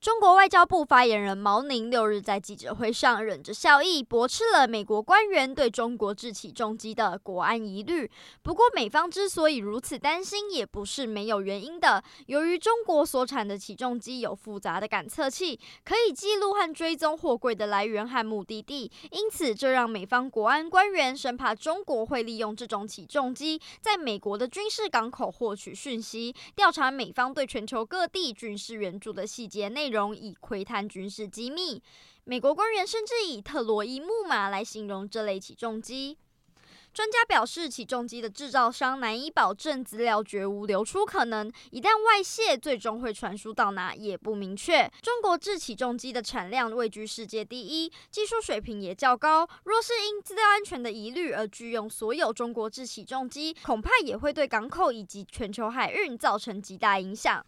中国外交部发言人毛宁六日在记者会上忍着笑意，驳斥了美国官员对中国制起重机的国安疑虑。不过，美方之所以如此担心，也不是没有原因的。由于中国所产的起重机有复杂的感测器，可以记录和追踪货柜的来源和目的地，因此这让美方国安官员生怕中国会利用这种起重机在美国的军事港口获取讯息，调查美方对全球各地军事援助的细节内容，以窥探军事机密。美国官员甚至以“特洛伊木马”来形容这类起重机。专家表示，起重机的制造商难以保证资料绝无流出可能，一旦外泄，最终会传输到哪也不明确。中国制起重机的产量位居世界第一，技术水平也较高。若是因资料安全的疑虑而拒用所有中国制起重机，恐怕也会对港口以及全球海运造成极大影响。